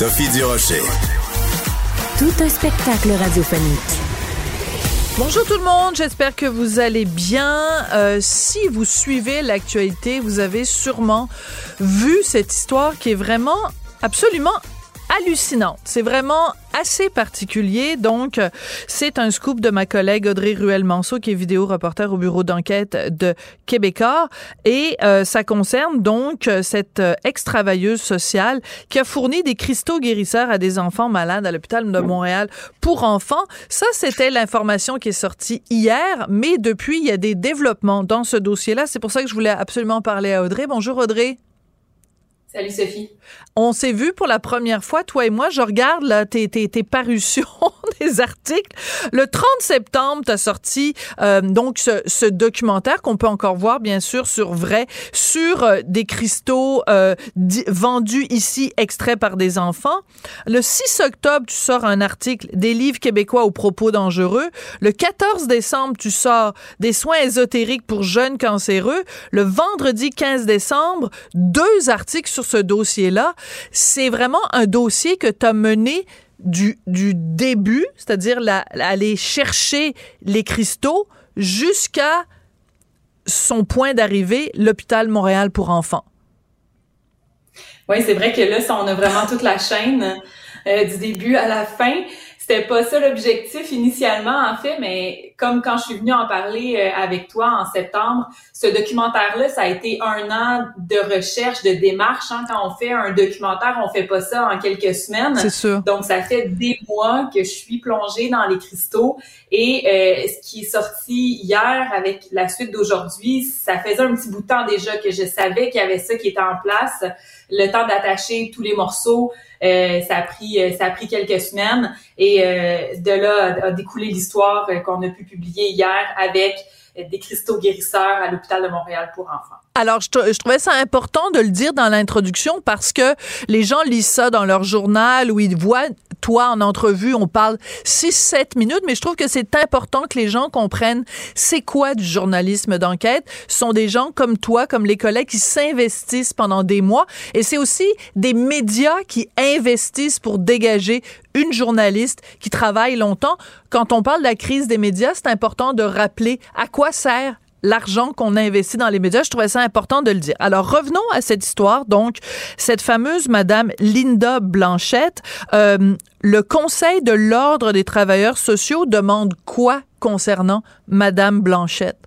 Sophie Durocher. Tout un spectacle radiophonique. Bonjour tout le monde, j'espère que vous allez bien. Euh, si vous suivez l'actualité, vous avez sûrement vu cette histoire qui est vraiment absolument hallucinante. C'est vraiment assez particulier. Donc, c'est un scoop de ma collègue Audrey Ruel-Manceau, qui est vidéo reporter au bureau d'enquête de Québécois. Et euh, ça concerne donc cette euh, ex-travailleuse sociale qui a fourni des cristaux guérisseurs à des enfants malades à l'hôpital de Montréal pour enfants. Ça, c'était l'information qui est sortie hier. Mais depuis, il y a des développements dans ce dossier-là. C'est pour ça que je voulais absolument parler à Audrey. Bonjour Audrey. Salut Sophie. On s'est vu pour la première fois, toi et moi. Je regarde là, tes, tes, tes parutions des articles. Le 30 septembre, tu as sorti euh, donc ce, ce documentaire qu'on peut encore voir, bien sûr, sur Vrai, sur euh, des cristaux euh, vendus ici, extraits par des enfants. Le 6 octobre, tu sors un article des livres québécois aux propos dangereux. Le 14 décembre, tu sors des soins ésotériques pour jeunes cancéreux. Le vendredi 15 décembre, deux articles sur ce dossier-là. C'est vraiment un dossier que tu as mené du, du début, c'est-à-dire aller chercher les cristaux jusqu'à son point d'arrivée, l'hôpital Montréal pour enfants. Oui, c'est vrai que là, on a vraiment toute la chaîne euh, du début à la fin c'était pas ça l'objectif initialement en fait, mais comme quand je suis venue en parler euh, avec toi en septembre, ce documentaire-là, ça a été un an de recherche, de démarche. Hein. Quand on fait un documentaire, on fait pas ça en quelques semaines. C'est sûr. Donc ça fait des mois que je suis plongée dans les cristaux et euh, ce qui est sorti hier avec la suite d'aujourd'hui, ça faisait un petit bout de temps déjà que je savais qu'il y avait ça qui était en place. Le temps d'attacher tous les morceaux, euh, ça a pris euh, ça a pris quelques semaines et euh, de là a, découlé l'histoire qu'on a pu publier hier avec des cristaux guérisseurs à l'hôpital de Montréal pour enfants. Alors, je, trouvais ça important de le dire dans l'introduction parce que les gens lisent ça dans leur journal où ils voient toi en entrevue, on parle 6-7 minutes, mais je trouve que c'est important que les gens comprennent c'est quoi du journalisme d'enquête. Ce sont des gens comme toi, comme les collègues qui s'investissent pendant des mois et c'est aussi des médias qui investissent pour dégager une journaliste qui travaille longtemps. Quand on parle de la crise des médias, c'est important de rappeler à quoi sert l'argent qu'on a investi dans les médias. Je trouvais ça important de le dire. Alors revenons à cette histoire. Donc cette fameuse Madame Linda Blanchette, euh, le Conseil de l'ordre des travailleurs sociaux demande quoi concernant Madame Blanchette?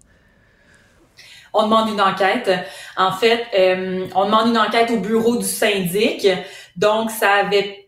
On demande une enquête. En fait, euh, on demande une enquête au bureau du syndic. Donc, ça avait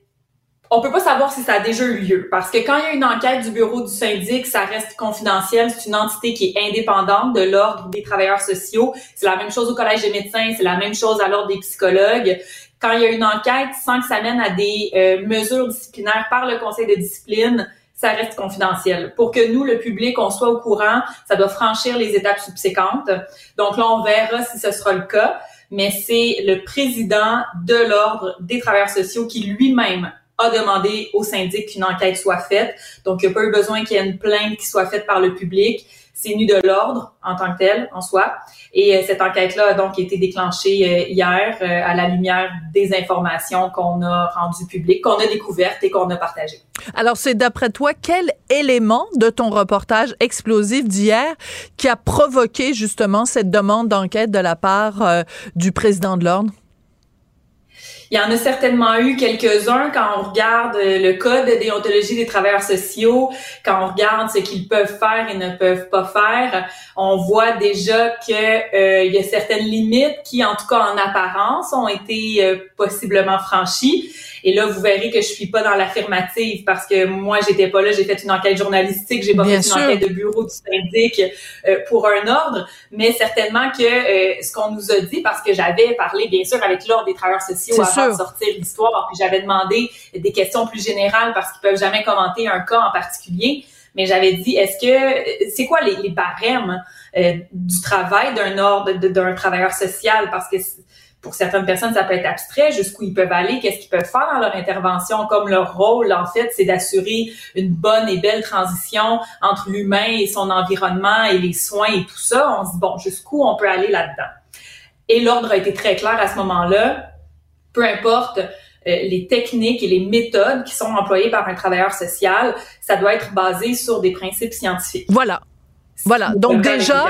on peut pas savoir si ça a déjà eu lieu parce que quand il y a une enquête du bureau du syndic, ça reste confidentiel. C'est une entité qui est indépendante de l'ordre des travailleurs sociaux. C'est la même chose au collège des médecins, c'est la même chose à l'ordre des psychologues. Quand il y a une enquête sans que ça mène à des euh, mesures disciplinaires par le conseil de discipline, ça reste confidentiel. Pour que nous, le public, on soit au courant, ça doit franchir les étapes subséquentes. Donc là, on verra si ce sera le cas. Mais c'est le président de l'ordre des travailleurs sociaux qui lui-même a demandé au syndic qu'une enquête soit faite. Donc, il n'y a pas eu besoin qu'il y ait une plainte qui soit faite par le public. C'est nu de l'ordre en tant que tel, en soi. Et euh, cette enquête-là a donc été déclenchée euh, hier euh, à la lumière des informations qu'on a rendues publiques, qu'on a découvertes et qu'on a partagées. Alors, c'est d'après toi, quel élément de ton reportage explosif d'hier qui a provoqué justement cette demande d'enquête de la part du président de l'ordre? Il y en a certainement eu quelques-uns quand on regarde le code de déontologie des travailleurs sociaux, quand on regarde ce qu'ils peuvent faire et ne peuvent pas faire, on voit déjà que euh, il y a certaines limites qui, en tout cas en apparence, ont été euh, possiblement franchies. Et là, vous verrez que je suis pas dans l'affirmative parce que moi, j'étais pas là. J'ai fait une enquête journalistique, j'ai pas fait une enquête de bureau du syndic euh, pour un ordre, mais certainement que ce qu'on nous a dit, parce que j'avais parlé bien sûr avec l'ordre des travailleurs sociaux avant sortir l'histoire. Puis j'avais demandé des questions plus générales parce qu'ils peuvent jamais commenter un cas en particulier. Mais j'avais dit, est-ce que c'est quoi les, les barèmes euh, du travail d'un ordre d'un travailleur social? Parce que pour certaines personnes, ça peut être abstrait, jusqu'où ils peuvent aller, qu'est-ce qu'ils peuvent faire dans leur intervention, comme leur rôle, en fait, c'est d'assurer une bonne et belle transition entre l'humain et son environnement et les soins et tout ça. On se dit, bon, jusqu'où on peut aller là-dedans? Et l'ordre a été très clair à ce moment-là. Peu importe euh, les techniques et les méthodes qui sont employées par un travailleur social, ça doit être basé sur des principes scientifiques. Voilà. Voilà, donc déjà,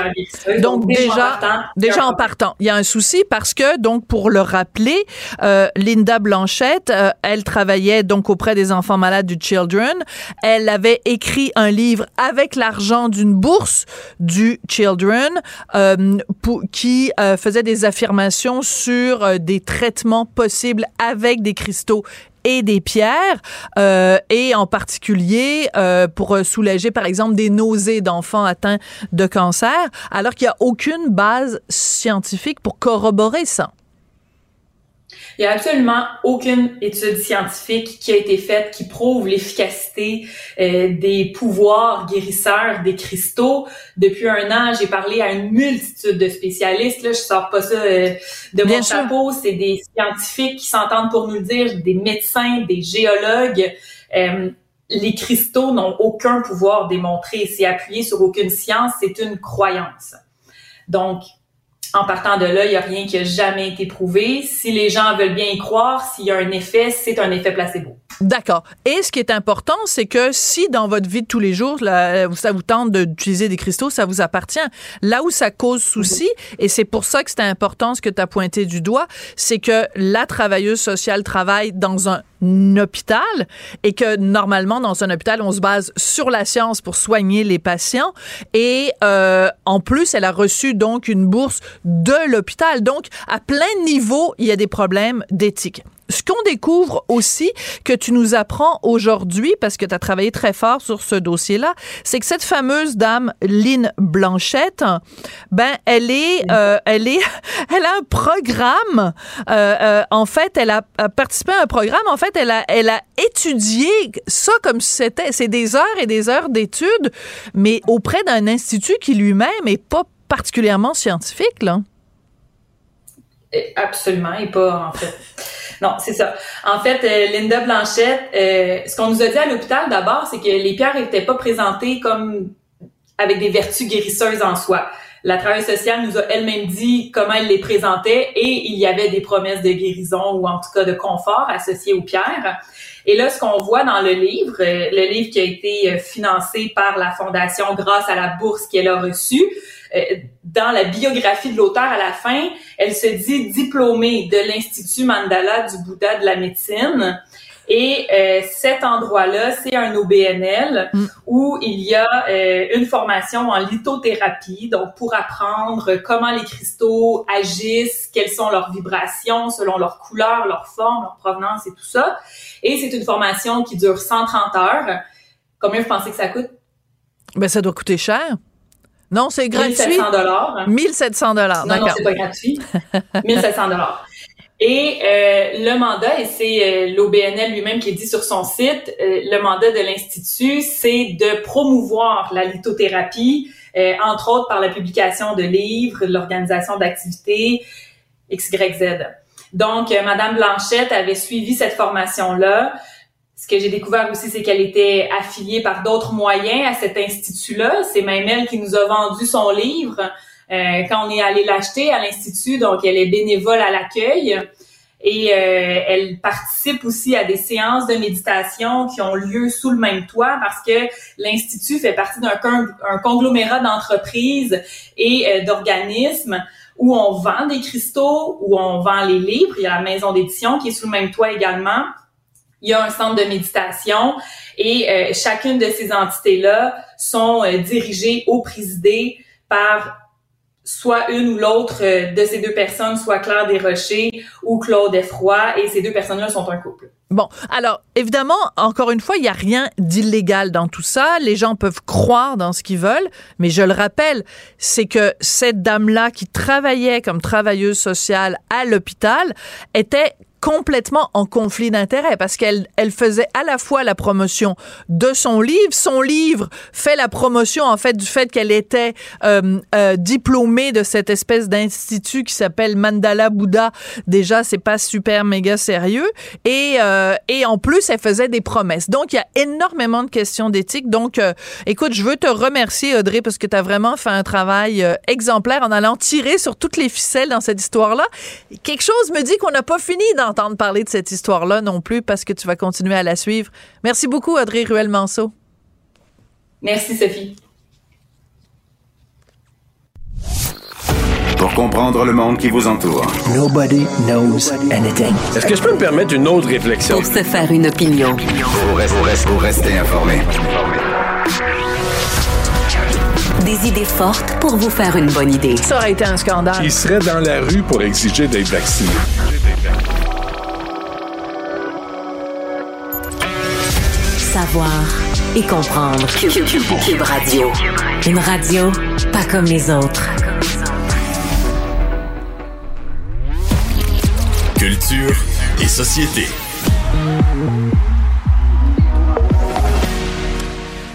donc déjà, déjà en partant, il y a un souci parce que donc pour le rappeler, euh, Linda Blanchette, euh, elle travaillait donc auprès des enfants malades du Children. Elle avait écrit un livre avec l'argent d'une bourse du Children euh, pour, qui euh, faisait des affirmations sur euh, des traitements possibles avec des cristaux et des pierres, euh, et en particulier euh, pour soulager, par exemple, des nausées d'enfants atteints de cancer, alors qu'il n'y a aucune base scientifique pour corroborer ça. Il n'y a absolument aucune étude scientifique qui a été faite qui prouve l'efficacité euh, des pouvoirs guérisseurs des cristaux. Depuis un an, j'ai parlé à une multitude de spécialistes. Là, je sors pas ça euh, de mon chapeau. C'est des scientifiques qui s'entendent pour nous le dire, des médecins, des géologues. Euh, les cristaux n'ont aucun pouvoir démontré. C'est appuyé sur aucune science. C'est une croyance. Donc, en partant de là, il n'y a rien qui a jamais été prouvé. Si les gens veulent bien y croire, s'il y a un effet, c'est un effet placebo. D'accord. Et ce qui est important, c'est que si dans votre vie de tous les jours, ça vous tente d'utiliser des cristaux, ça vous appartient. Là où ça cause souci, et c'est pour ça que c'est important ce que tu as pointé du doigt, c'est que la travailleuse sociale travaille dans un hôpital et que normalement dans un hôpital on se base sur la science pour soigner les patients et euh, en plus elle a reçu donc une bourse de l'hôpital donc à plein niveau il y a des problèmes d'éthique ce qu'on découvre aussi que tu nous apprends aujourd'hui, parce que tu as travaillé très fort sur ce dossier-là, c'est que cette fameuse dame Lynn Blanchette, ben elle est, euh, elle est, elle a un programme. Euh, euh, en fait, elle a, participé à un programme. En fait, elle a, elle a étudié ça comme si c'était, c'est des heures et des heures d'études, mais auprès d'un institut qui lui-même est pas particulièrement scientifique, là. Absolument, et pas en fait. Non, c'est ça. En fait, euh, Linda Blanchette, euh, ce qu'on nous a dit à l'hôpital d'abord, c'est que les pierres n'étaient pas présentées comme avec des vertus guérisseuses en soi. La travailleuse sociale nous a elle-même dit comment elle les présentait et il y avait des promesses de guérison ou en tout cas de confort associées aux pierres. Et là, ce qu'on voit dans le livre, euh, le livre qui a été financé par la Fondation grâce à la bourse qu'elle a reçue, euh, dans la biographie de l'auteur à la fin, elle se dit diplômée de l'Institut Mandala du Bouddha de la médecine. Et euh, cet endroit-là, c'est un OBNL mm. où il y a euh, une formation en lithothérapie, donc pour apprendre comment les cristaux agissent, quelles sont leurs vibrations selon leur couleur, leur forme, leur provenance et tout ça. Et c'est une formation qui dure 130 heures. Combien vous pensez que ça coûte? Ben, ça doit coûter cher. Non, c'est gratuit. 1700 dollars. 1700 dollars. Non, non, c'est pas gratuit. 1700 dollars. Et euh, le mandat, et c'est euh, l'OBNL lui-même qui dit sur son site, euh, le mandat de l'Institut, c'est de promouvoir la lithothérapie, entre autres par la publication de livres, l'organisation d'activités, XYZ. Donc, Madame Blanchette avait suivi cette formation-là ce que j'ai découvert aussi, c'est qu'elle était affiliée par d'autres moyens à cet institut-là. C'est même elle qui nous a vendu son livre euh, quand on est allé l'acheter à l'institut. Donc, elle est bénévole à l'accueil et euh, elle participe aussi à des séances de méditation qui ont lieu sous le même toit parce que l'institut fait partie d'un conglomérat d'entreprises et euh, d'organismes où on vend des cristaux, où on vend les livres. Il y a la maison d'édition qui est sous le même toit également il y a un centre de méditation et euh, chacune de ces entités-là sont euh, dirigées ou présidées par soit une ou l'autre euh, de ces deux personnes, soit Claire Desrochers ou Claude Effroy, et ces deux personnes-là sont un couple. Bon, alors évidemment, encore une fois, il n'y a rien d'illégal dans tout ça. Les gens peuvent croire dans ce qu'ils veulent, mais je le rappelle, c'est que cette dame-là qui travaillait comme travailleuse sociale à l'hôpital était complètement en conflit d'intérêts parce qu'elle elle faisait à la fois la promotion de son livre, son livre fait la promotion en fait du fait qu'elle était euh, euh, diplômée de cette espèce d'institut qui s'appelle Mandala Bouddha. Déjà, c'est pas super méga sérieux et euh, et en plus elle faisait des promesses. Donc il y a énormément de questions d'éthique. Donc écoute, je veux te remercier Audrey parce que tu as vraiment fait un travail exemplaire en allant tirer sur toutes les ficelles dans cette histoire-là. Quelque chose me dit qu'on n'a pas fini dans entendre parler de cette histoire-là non plus parce que tu vas continuer à la suivre. Merci beaucoup, Audrey Ruel-Manceau. Merci, Sophie. Pour comprendre le monde qui vous entoure. Nobody knows anything. Est-ce que je peux me permettre une autre réflexion? Pour se faire une opinion. Pour rester, pour rester informé. Des idées fortes pour vous faire une bonne idée. Ça aurait été un scandale. Il serait dans la rue pour exiger d'être vacciné? Savoir et comprendre. Cube, Radio. Une radio pas comme les autres. Culture et société.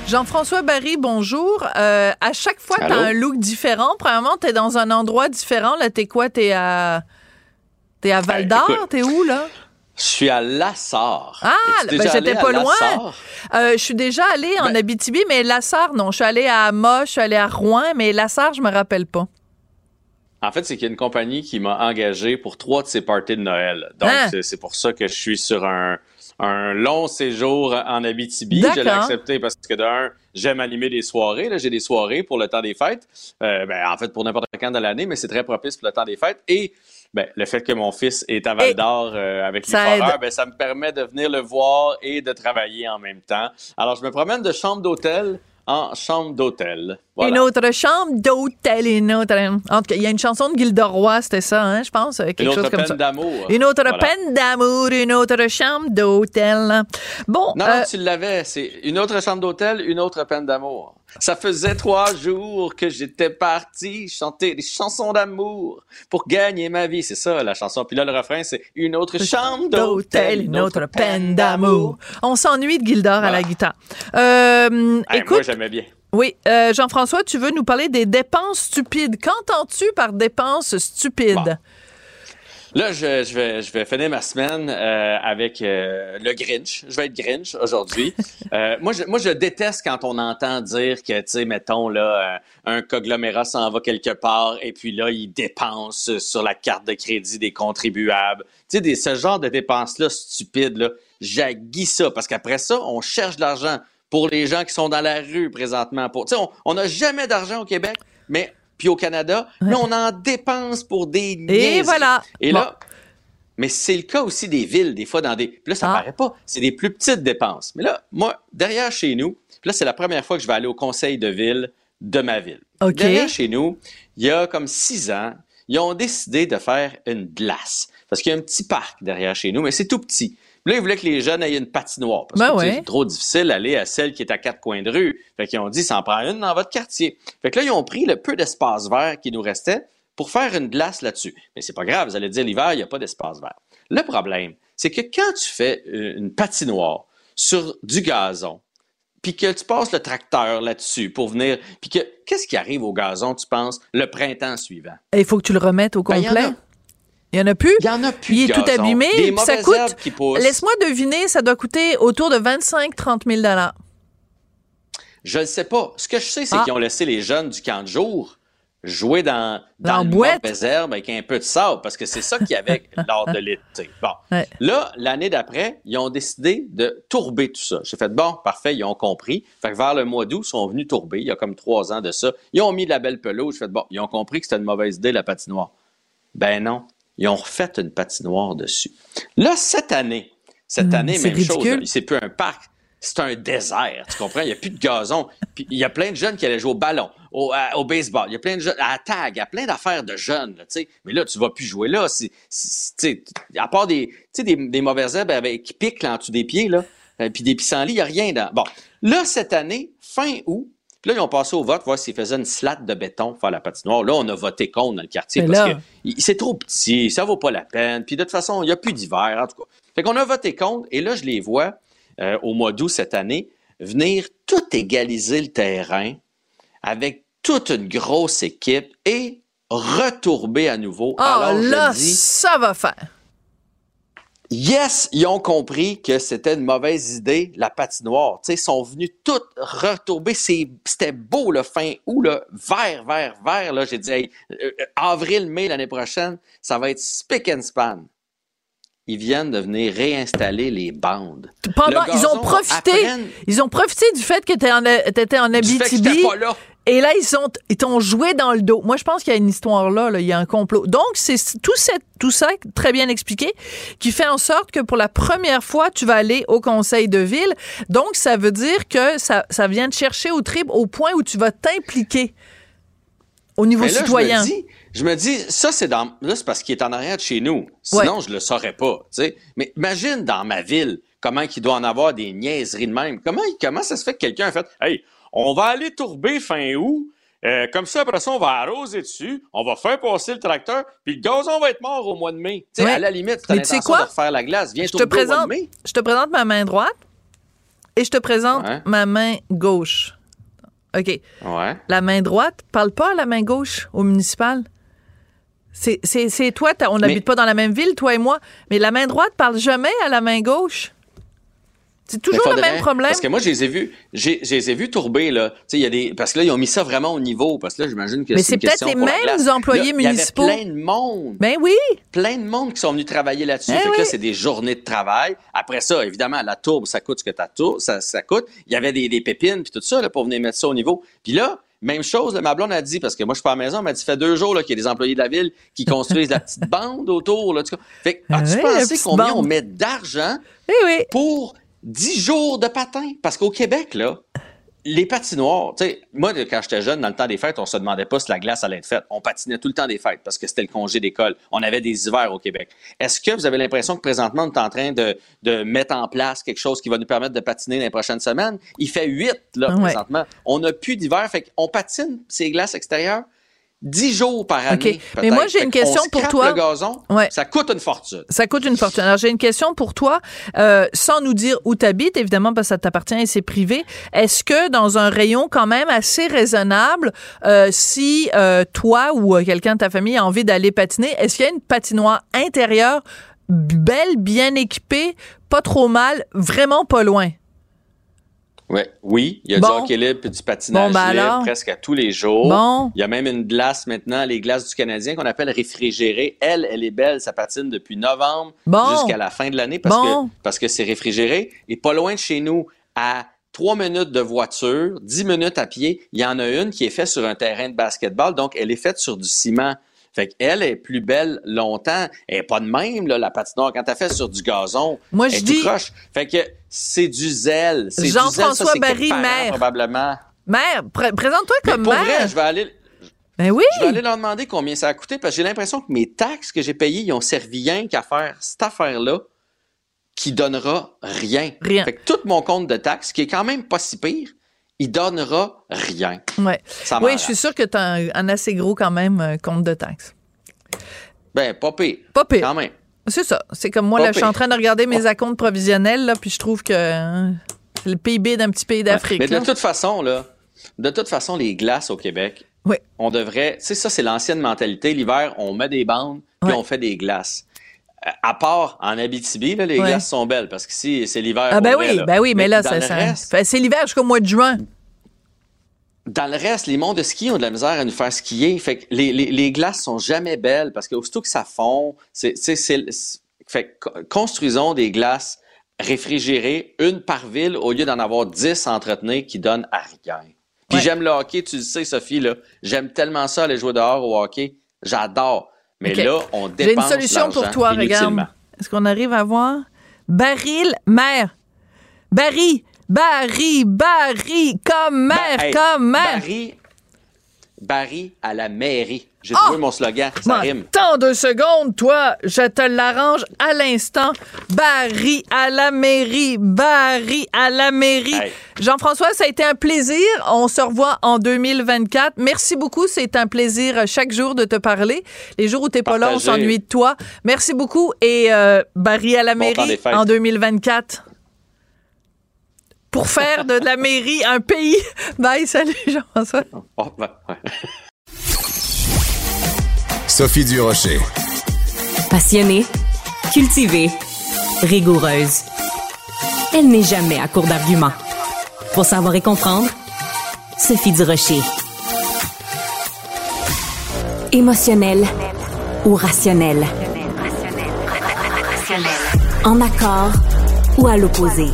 Jean-François Barry, bonjour. Euh, à chaque fois, tu as un look différent. Premièrement, tu es dans un endroit différent. Là, t'es quoi? T'es à... T'es à Val d'Or? T'es où, là? Je suis à Lassar. Ah, ben j'étais pas loin. Euh, je suis déjà allée en ben Abitibi, mais Lassar, non. Je suis allée à Amos, je suis allée à Rouen, mais Lassar, je me rappelle pas. En fait, c'est qu'il y a une compagnie qui m'a engagé pour trois de ces parties de Noël. Donc, hein? c'est pour ça que je suis sur un, long séjour en Abitibi. Je l'ai accepté parce que d'un, j'aime animer des soirées. J'ai des soirées pour le temps des fêtes. Euh, ben, en fait, pour n'importe quand de l'année, mais c'est très propice pour le temps des fêtes. Et ben, le fait que mon fils est à Val d'Or euh, avec les foreurs, ben, ça me permet de venir le voir et de travailler en même temps. Alors, je me promène de chambre d'hôtel en chambre d'hôtel. Une autre chambre d'hôtel, une autre. En tout cas, il y a une chanson de Gilderoy, c'était ça, hein, je pense, quelque une chose autre comme peine d'amour. Une autre peine d'amour, une autre chambre d'hôtel. Bon. Non, non, euh, tu l'avais. C'est une autre chambre d'hôtel, une autre peine d'amour. Ça faisait trois jours que j'étais parti chanter des chansons d'amour pour gagner ma vie. C'est ça, la chanson. Puis là, le refrain, c'est une autre chambre d'hôtel, une autre peine d'amour. On s'ennuie de Gildor à la guitare. Euh, écoute. Moi, j'aimais bien. Oui, euh, Jean-François, tu veux nous parler des dépenses stupides. Qu'entends-tu par dépenses stupides? Là, je, vais, je vais finir ma semaine euh, avec euh, le Grinch. Je vais être Grinch aujourd'hui. moi, je, moi, je déteste quand on entend dire que, tu sais, mettons, là, un conglomérat s'en va quelque part et puis là, il dépense sur la carte de crédit des contribuables. Tu sais, ce genre de dépenses-là stupides, là, j'aguis ça parce qu'après ça, on cherche de l'argent pour les gens qui sont dans la rue présentement. Pour, on n'a jamais d'argent au Québec, mais puis au Canada, mais on en dépense pour des Et voilà. Et là, mais c'est le cas aussi des villes, des fois dans des. Puis là, ça ne ah. paraît pas. C'est des plus petites dépenses. Mais là, moi, derrière chez nous, là, c'est la première fois que je vais aller au conseil de ville de ma ville. Derrière chez nous, il y a comme six ans, ils ont décidé de faire une glace. Parce qu'il y a un petit parc derrière chez nous, mais c'est tout petit. Là, ils voulaient que les jeunes aient une patinoire. Parce ben que c'est trop difficile d'aller à celle qui est à quatre coins de rue. Fait qu'ils ont dit, ça en prend une dans votre quartier. Fait que là, ils ont pris le peu d'espace vert qui nous restait pour faire une glace là-dessus. Mais c'est pas grave, vous allez dire l'hiver, il n'y a pas d'espace vert. Le problème, c'est que quand tu fais euh, une patinoire sur du gazon, puis que tu passes le tracteur là-dessus pour venir, puis que qu'est-ce qui arrive au gazon, tu penses, le printemps suivant? Il faut que tu le remettes au ben, complet? Il y en a plus. Il y en a plus. Il est tout abîmé. ça coûte. Laisse-moi deviner, ça doit coûter autour de 25-30 000 Je ne sais pas. Ce que je sais, c'est ah. qu'ils ont laissé les jeunes du camp de jour jouer dans, dans, dans herbe avec un peu de sable, parce que c'est ça qu'il y avait lors de l'été. Bon. Là, l'année d'après, ils ont décidé de tourber tout ça. J'ai fait, bon, parfait, ils ont compris. Fait que vers le mois d'août, ils sont venus tourber, il y a comme trois ans de ça. Ils ont mis de la belle pelouse. J'ai fait, bon, ils ont compris que c'était une mauvaise idée, la patinoire. Ben non, ils ont refait une patinoire dessus. Là, cette année, cette hmm, année, même chose, c'est plus un parc, c'est un désert, tu comprends? Il n'y a plus de gazon. Puis il y a plein de jeunes qui allaient jouer au ballon, au, baseball. Il y a plein de jeunes, à la tag, il y a plein d'affaires de jeunes, tu sais. Mais là, tu ne vas plus jouer là. à part des, des, des mauvaises herbes avec, qui piquent là, en dessous des pieds, là, euh, puis des pissenlits, il n'y a rien dans. Bon. Là, cette année, fin août, Puis là, ils ont passé au vote, voir s'ils faisaient une slate de béton pour faire la patinoire. Là, on a voté contre dans le quartier Mais parce là- que c'est trop petit, ça vaut pas la peine. Puis de toute façon, il n'y a plus d'hiver, en tout cas. Fait qu'on a voté contre, et là, je les vois euh, au mois d'août cette année venir tout égaliser le terrain avec toute une grosse équipe et retourber à nouveau. Ah, Alors, je là, dis, ça va faire. Yes, ils ont compris que c'était une mauvaise idée, la patinoire. Tu sais, ils sont venus toutes retomber. C'était beau, le fin août, là, vert, vert, vert. J'ai dit, hey, euh, avril, mai l'année prochaine, ça va être spick and span. Ils viennent de venir réinstaller les bandes. Pendant, Le ils ont profité, ils ont profité du fait que t'étais en, t'étais en Abitibi. Et là, ils sont, ils t'ont joué dans le dos. Moi, je pense qu'il y a une histoire là, là, il y a un complot. Donc, c'est tout, cette- tout ça, très bien expliqué, qui fait en sorte que pour la première fois, tu vas aller au conseil de ville. Donc, ça veut dire que ça, ça vient te chercher au trip au point où tu vas t'impliquer au niveau là, citoyen. Je me dis, je me dis, ça, c'est dans. Là, c'est parce qu'il est en arrière de chez nous. Sinon, je le saurais pas. Mais imagine dans ma ville comment il doit en avoir des niaiseries de même. Comment, comment ça se fait que quelqu'un a fait Hey, on va aller tourber fin août. euh, comme ça, après ça, on va arroser dessus, on va faire passer le tracteur, puis le gazon va être mort au mois de mai. Tu sais, Ouais. à la limite, tu as quoi? de refaire la glace, viens je te tourber au mois présente, de mai. je te présente ma main droite et je te présente Ouais. ma main gauche. OK. Ouais. La main droite parle pas à la main gauche au municipal. C'est, c'est, c'est toi, on n'habite pas dans la même ville, toi et moi, mais la main droite parle jamais à la main gauche. C'est toujours le même problème. Parce que moi, je les ai vus, j'ai, je les ai vus tourber, là. Tu sais, il y a des, parce que là, ils ont mis ça vraiment au niveau, parce que là, j'imagine que Mais c'est peut-être les mêmes employés Là, il y avait municipaux. plein de monde. Ben oui. plein de monde qui sont venus travailler là-dessus. Eh fait que là, c'est des journées de travail. Après ça, évidemment, la tourbe, ça coûte ce que ta tourbe, ça, ça coûte. Il y avait des, des pépines puis tout ça là, pour venir mettre ça au niveau. Puis là, même chose, là, ma blonde a dit, parce que moi, je suis pas à la maison, elle m'a dit, ça fait deux jours là, qu'il y a des employés de la ville qui construisent la petite bande autour. Là, fait que, Ah as-tu oui, pensé combien bande. on met d'argent Eh oui. pour 10 jours de patin? Parce qu'au Québec, là, les patinoires, tu sais, moi, quand j'étais jeune, dans le temps des fêtes, on se demandait pas si la glace allait être faite. On patinait tout le temps des fêtes parce que c'était le congé d'école. On avait des hivers au Québec. Est-ce que vous avez l'impression que présentement, on est en train de, de mettre en place quelque chose qui va nous permettre de patiner dans les prochaines semaines? Il fait 8, là, Ouais. présentement. On n'a plus d'hiver. Fait qu'on patine ces glaces extérieures? 10 jours par année. Mais moi, j'ai une question pour toi. le gazon, Ouais. ça coûte une fortune. Ça coûte une fortune. Alors, j'ai une question pour toi, euh, sans nous dire où tu habites, évidemment, parce que ça t'appartient et c'est privé. Est-ce que dans un rayon quand même assez raisonnable, euh, si euh, toi ou quelqu'un de ta famille a envie d'aller patiner, est-ce qu'il y a une patinoire intérieure belle, bien équipée, pas trop mal, vraiment pas loin? Ouais, oui, il y a Bon. du hockey libre et du patinage Bon, ben libre alors. presque à tous les jours. Bon. Il y a même une glace maintenant, les glaces du Canadien qu'on appelle réfrigérées. Elle, elle est belle, ça patine depuis novembre jusqu'à la fin de l'année parce Bon. que parce que c'est réfrigéré. Et pas loin de chez nous, à trois minutes de voiture, dix minutes à pied, il y en a une qui est faite sur un terrain de basketball, donc elle est faite sur du ciment. Fait qu'elle est plus belle longtemps. Elle est pas de même, là, la patinoire. Quand t'as fait sur du gazon, Moi, elle je est dis- croche. Fait que c'est du zèle. C'est Jean-François Barry, parents, maire. Probablement. Mère, pré- présente-toi comme pour mère. vrai, je vais aller, Ben oui. je vais aller leur demander combien ça a coûté parce que j'ai l'impression que mes taxes que j'ai payées, ils ont servi rien qu'à faire cette affaire-là qui donnera rien. Rien. Fait que tout mon compte de taxes, qui est quand même pas si pire, il donnera rien. Ouais. Ça Oui, je suis sûre que tu as un, un assez gros quand même euh, compte de taxes. Ben, pas pire. Pas pire. Quand même. C'est ça. C'est comme moi, Pas là, je suis en train de regarder mes acomptes provisionnels, là, puis je trouve que c'est le PIB d'un petit pays d'Afrique. Mais de toute façon, là, de toute façon, les glaces au Québec, Oui. on devrait. Tu sais, ça, c'est l'ancienne mentalité. L'hiver, on met des bandes, puis Ouais. on fait des glaces. Euh, À part en Abitibi, là, les Ouais. glaces sont belles parce qu'ici, c'est l'hiver. Ah, ben oui, vrai, là. ben oui, mais, là, ça, ça- c'est l'hiver jusqu'au mois de juin. Dans le reste, les monts de ski ont de la misère à nous faire skier. Fait que les, les, les glaces sont jamais belles parce que aussitôt que ça fond, c'est, fait que co- construisons des glaces réfrigérées, une par ville, au lieu d'en avoir dix à entretenir qui donnent à rien. Puis Ouais. j'aime le hockey, tu le sais, Sophie, là. J'aime tellement ça, aller jouer dehors au hockey. J'adore. Mais là, on dépense J'ai une solution pour toi, regarde. Est-ce qu'on arrive à voir? Baril, mère. Barry, Barry, Barry, comme mère, Ben, hey, comme mère. Barry, Barry à la mairie. J'ai Ah! trouvé mon slogan, ça rime. Tant de secondes, toi, je te l'arrange à l'instant. Barry à la mairie, Barry à la mairie. Hey. Jean-François, ça a été un plaisir. On se revoit en 2024. Merci beaucoup. C'est un plaisir euh, chaque jour de te parler. Les jours où t'es pas là, on s'ennuie de toi. Merci beaucoup. Et euh, Barry à la Bon mairie en 2024. Pour faire de la mairie un pays. Bye, salut Jean-François. Oh, ben, ouais. Sophie Durocher. Passionnée, cultivée, rigoureuse. Elle n'est jamais à court d'arguments. Pour savoir et comprendre, Sophie Durocher. Émotionnelle ou rationnelle? En accord ou à l'opposé?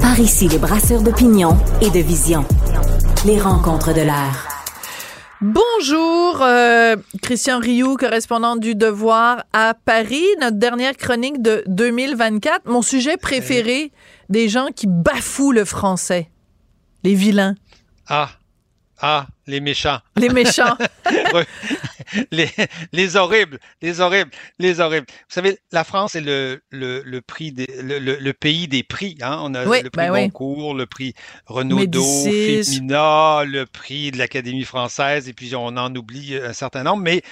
Par ici, les brasseurs d'opinion et de vision. Les rencontres de l'air. Bonjour, euh, Christian Rioux, correspondant du Devoir à Paris. Notre dernière chronique de 2024. Mon sujet préféré, des gens qui bafouent le français. Les vilains, Ah, ah, les méchants. les méchants. Les, les horribles, les horribles, les horribles. Vous savez, la France est le, le, le prix des, le, pays des prix. Hein? On a Oui, le prix ben oui. Goncourt, le prix Renaudot. Femina, le prix de l'Académie française, et puis on en oublie un certain nombre. Mais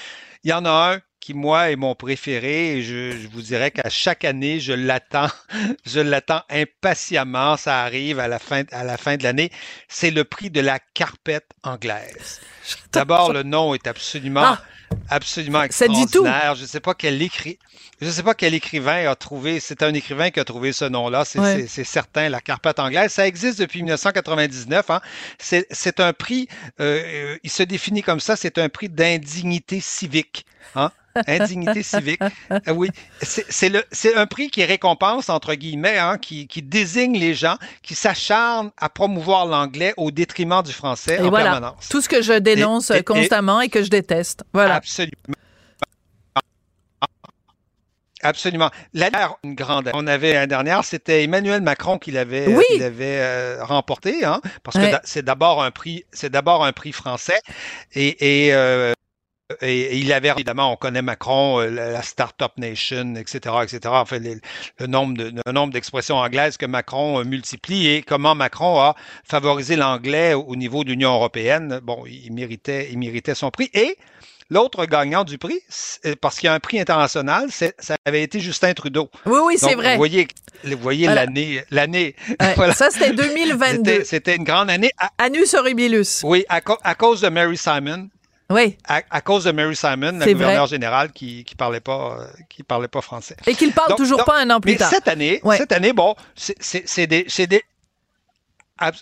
il y en a un qui, moi, est mon préféré. Et je, je vous dirais qu'à chaque année, je l'attends. Je l'attends impatiemment. Ça arrive à la fin, à la fin de l'année. C'est le prix de la carpette anglaise. D'abord, le nom est absolument, Ah! absolument Ça dit tout. extraordinaire. Je ne sais pas quel écrit, je sais pas quel écrivain a trouvé. C'est un écrivain qui a trouvé ce nom-là. C'est Ouais. certain. La carpette anglaise, ça existe depuis 1999. Hein. C'est c'est un prix. euh, euh, il se définit comme ça. C'est un prix d'indignité civique. Hein. Indignité civique. Euh, oui, c'est un prix qui récompense, entre guillemets, hein, qui, qui désigne les gens qui s'acharnent à promouvoir l'anglais au détriment du français Et en voilà, permanence. tout ce que je dénonce Et- et- constamment et que je déteste. Voilà. Absolument. Absolument. La dernière, une grande. On avait l'année dernière, c'était Emmanuel Macron qui l'avait Oui. euh, remporté, hein, parce que Ouais. c'est d'abord un prix, c'est d'abord un prix français, et, et, euh, et- et il avait évidemment, on connaît Macron, euh, la, la Startup Nation, etc., etc. Enfin, les- le nombre de le nombre d'expressions anglaises que Macron euh, multiplie et comment Macron a favorisé l'anglais au, au niveau de l'Union européenne. Bon, il méritait, il méritait son prix. Et L'autre gagnant du prix, c'est- parce qu'il y a un prix international, ça avait été Justin Trudeau. Oui, oui, c'est vrai. Vous voyez, vous voyez Voilà. l'année. Ouais, Voilà. Ça, c'était 2022. C'était- une grande année. À- Anus horribilus. oui, à cause de Mary Simon. Oui. À, à cause de Mary Simon, la gouverneure générale qui qui parlait pas euh, qui parlait pas français. Et qu'il parle Donc- toujours donc- pas un an plus Mais tard. cette année, Ouais. cette année, bon, c'est- des c'est des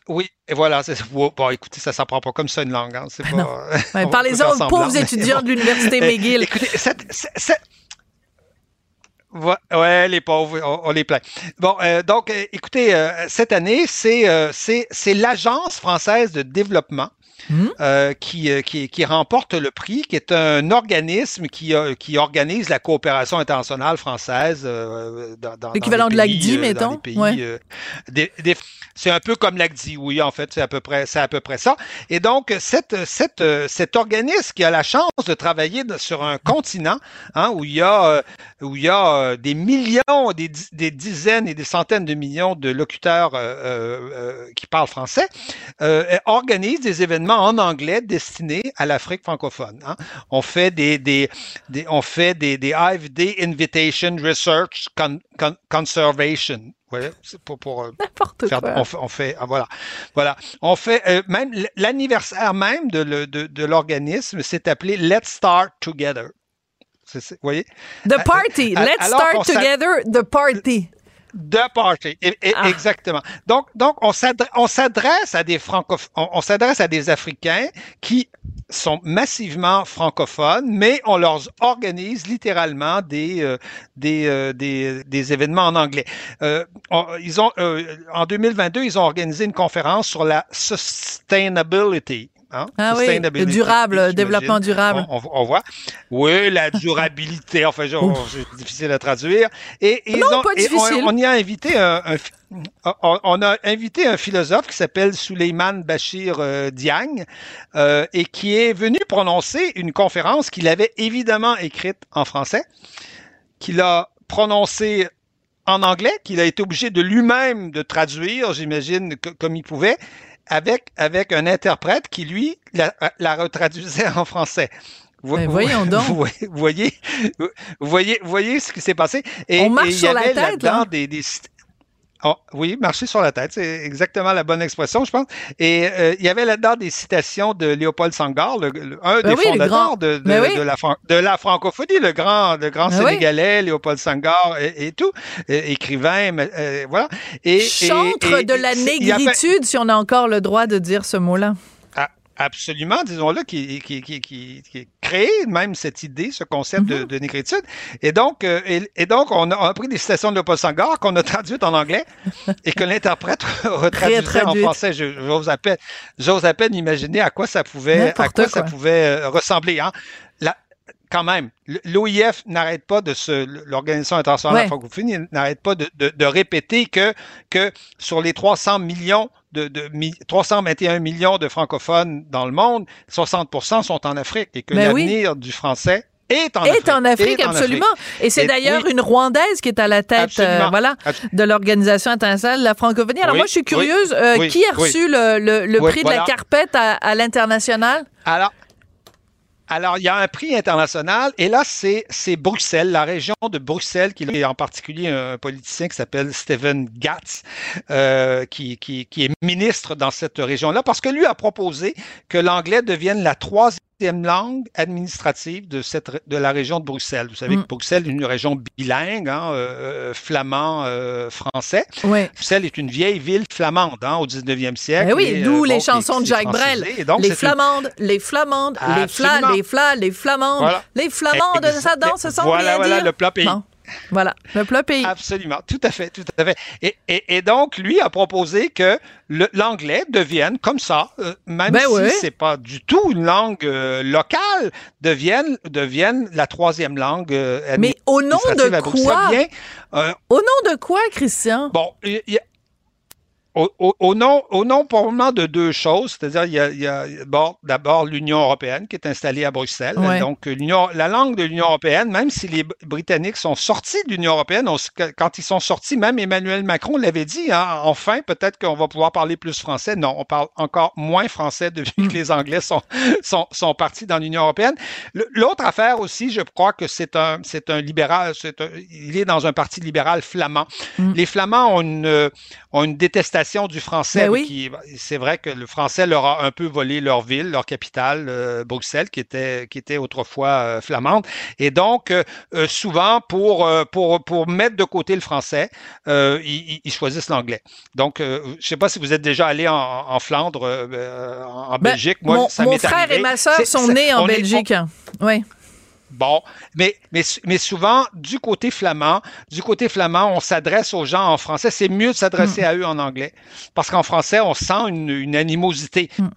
oui, et voilà, wow, bon, écoutez, ça s'apprend pas comme ça une langue, hein, c'est pas. Ouais, faire aux semblant, pauvres étudiants bon. de l'Université Euh, McGill. Écoutez, cette- cette- Ouais, ouais, les pauvres, on, on les plaint. Bon, euh, donc, euh, écoutez, euh, cette année, euh, c'est l'Agence française de développement Hmm? euh, qui, euh, qui, qui remporte le prix, qui est un organisme qui, qui organise la coopération internationale française euh, dans, dans, L'équivalent de l'ACDI, euh, mettons, Dans les pays, ouais. euh, c'est un peu comme l'ACDI, oui, en fait, c'est à peu près, c'est à peu près ça. Et donc, cette, cette, cet organisme qui a la chance de travailler sur un continent hein, où il y a, où il y a des millions, des, des dizaines et des centaines de millions de locuteurs qui parlent français, organise des événements en anglais destinés à l'Afrique francophone. hein. On fait des, des, des- on fait des, des AFD Invitation Research Con- Con- Conservation. Ouais, c'est pour, pour euh, N'importe faire- quoi. on fait, on fait- ah, voilà, voilà, on fait euh, même l'anniversaire même de, le- de, de l'organisme, c'est appelé Let's Start Together. Vous voyez? The party. à- Let's alors start together the party. The party, Ah. exactement. Donc, donc on s'adresse, à des francophones, on, on s'adresse à des Africains qui sont massivement francophones, mais on leur organise littéralement des euh, des, euh, des des événements en anglais. Euh, on- ils ont euh, en 2022, ils ont organisé une conférence sur la sustainability. Hein? Ah oui, le durable, le développement durable. On, voit. Oui, la durabilité, enfin, c'est difficile à traduire. Et, non, pas difficile. On, y a invité un, on a invité un philosophe qui s'appelle Suleiman Bachir euh, Diagne euh, et qui est venu prononcer une conférence qu'il avait évidemment écrite en français, qu'il a prononcée en anglais, qu'il a été obligé de lui-même de traduire, j'imagine, comme il pouvait avec, avec un interprète qui, lui, la, la retraduisait en français. Vous, ben, voyons donc. Vous, voyez, vous voyez, voyez ce qui s'est passé. Et, On marche sur la tête, là. Des, des, Oh, oui, marcher sur la tête, c'est exactement la bonne expression, je pense. Et euh, il y avait là-dedans des citations de Léopold Sangar, le, un ben des fondateurs de, de, ben de, la, de, la, francophonie, le grand, le grand ben Sénégalais, Léopold Sangar et, tout, écrivain, euh, voilà. Et, Chantre de la négritude, si on a encore le droit de dire ce mot-là. Absolument, disons-le, qui, qui, qui, qui, crée même cette idée, ce concept de, mhm. de, négritude. Et donc, euh, et, donc on, a, pris des citations de Léopold Sangar qu'on a traduites en anglais et que l'interprète retraduisait en français. J'ose à peine, à peine imaginer à quoi ça pouvait, à quoi, ça pouvait euh, ressembler. Hein. Quand même, l'OIF n'arrête pas de se, l'Organisation internationale de la francophonie n'arrête pas de, de, de, répéter que, que sur les 300 millions de, de 321 millions de francophones dans le monde, 60% sont en Afrique et que ben l'avenir du français est en est En Afrique absolument. Et c'est d'ailleurs une Rwandaise qui est à la tête euh, voilà, de l'Organisation internationale de la francophonie. Alors moi, je suis curieuse, euh, qui a reçu le, le, le prix de la carpette à, à l'international? Alors, alors, il y a un prix international, et là, c'est, Bruxelles, la région de Bruxelles, qui est en particulier un politicien qui s'appelle Stephen Gatz, euh, qui, qui, qui, est ministre dans cette région-là, parce que lui a proposé que l'anglais devienne la troisième langue administrative de, cette, de la région de Bruxelles. Vous savez que mm. Bruxelles est une région bilingue, hein, euh, euh, flamand, euh. Bruxelles est une vieille ville flamande hein, au 19e siècle. Eh oui, d'où les chansons de Jacques Brel. les, flamandes, les flamandes, les flas, les flas, les flamandes, les flamandes, ça danse sans Voilà, voilà le plat pays. Voilà, le plat pays. Absolument, tout à fait, tout à fait. Et, et, et donc, lui a proposé que l'anglais devienne comme ça, euh, même ben si c'est pas du tout une langue euh, locale, devienne, devienne la troisième langue. Euh, Mais au nom de quoi? au nom de quoi, Christian? Bon, il y, a au, nom, au nom probablement de deux choses, c'est-à-dire il y a, il y a bon, d'abord l'Union européenne qui est installée à Bruxelles. Donc l'Union, la langue de l'Union européenne, même si les Britanniques sont sortis de l'Union européenne, quand ils sont sortis, même Emmanuel Macron l'avait dit, hein, enfin peut-être qu'on va pouvoir parler plus français. Non, on parle encore moins français depuis que les Anglais sont, sont, sont partis dans l'Union européenne. L'autre affaire aussi, je crois que c'est un, c'est un libéral, c'est il est dans un parti libéral flamand. Mm. Les Flamands ont une, ont une détestation du français. Ben c'est vrai que le français leur a un peu volé leur ville, leur capitale, euh, Bruxelles, qui était, qui était autrefois euh, flamande. Et donc, euh, souvent, pour, pour, pour mettre de côté le français, ils, choisissent l'anglais. Donc, je ne sais pas si vous êtes déjà allé en, Flandre, en, ben, Belgique. Moi, mon, ça mon frère et ma soeur sont nés en Belgique. Oui. Bon, mais, mais, mais souvent, du côté flamand, du côté flamand, on s'adresse aux gens en français. C'est mieux de s'adresser hmm. à eux en anglais. Parce qu'en français, on sent une, une animosité. Hmm.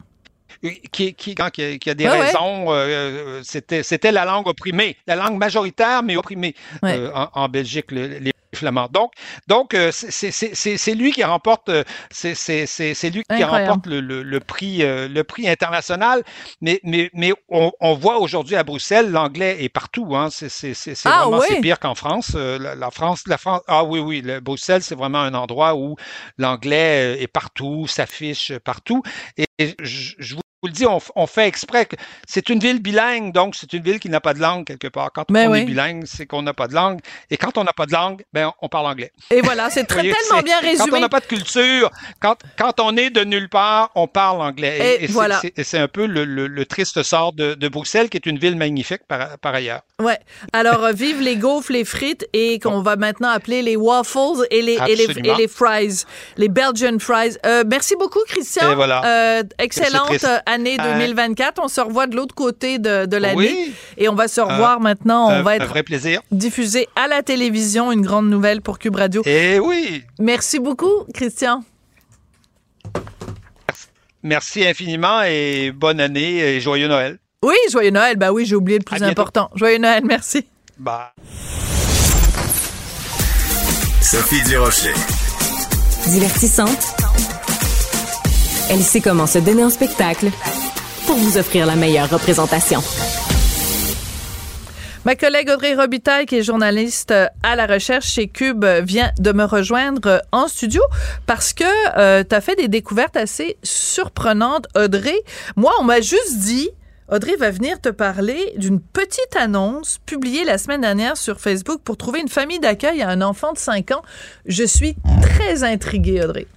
Qui, qui, quand, qui, a des raisons, euh, c'était, c'était la langue opprimée, la langue majoritaire mais opprimée euh, en, en, Belgique. les flamand. Donc, donc euh, c'est lui qui remporte, euh, c'est lui qui remporte le, le, prix, euh, le prix international. Mais, mais, mais on, on voit aujourd'hui à Bruxelles, l'anglais est partout. Hein. C'est ah, vraiment pire qu'en France. La, France, la France. Ah oui, oui. Le, Bruxelles, c'est vraiment un endroit où l'anglais est partout, s'affiche partout. Et je, je vous le dis, on, fait exprès. C'est une ville bilingue, donc c'est une ville qui n'a pas de langue quelque part. Quand ben on est bilingue, c'est qu'on n'a pas de langue. Et quand on n'a pas de langue, ben, on parle anglais. Et voilà, c'est tellement bien résumé. Quand on n'a pas de culture, quand, quand on est de nulle part, on parle anglais. Et, voilà. c'est un peu le, triste sort de, Bruxelles, qui est une ville magnifique par, par ailleurs. Ouais. Alors, euh, vive les gaufres, les frites et qu'on va maintenant appeler les waffles et les, et les, et les, fries, les Belgian fries. Euh, merci beaucoup, Christian. Et voilà. Euh, excellente année 2024. On se revoit de l'autre côté de, de l'année. Et on va se revoir maintenant. On va être un vrai plaisir. diffusé à la télévision. Une grande nouvelle pour Cube Radio. Et eh oui. Merci beaucoup, Christian. Merci infiniment et bonne année et joyeux Noël. Oui, joyeux Noël. Ben oui, j'ai oublié le plus important. Joyeux Noël, merci. Bah. Sophie Durocher. Divertissante. Elle sait comment se donner en spectacle pour vous offrir la meilleure représentation. Ma collègue Audrey Robitaille, qui est journaliste à la recherche chez Cube, vient de me rejoindre en studio parce que euh, tu as fait des découvertes assez surprenantes, Audrey. Moi, on m'a juste dit Audrey va venir te parler d'une petite annonce publiée la semaine dernière sur Facebook pour trouver une famille d'accueil à un enfant de 5 ans. Je suis très intriguée, Audrey.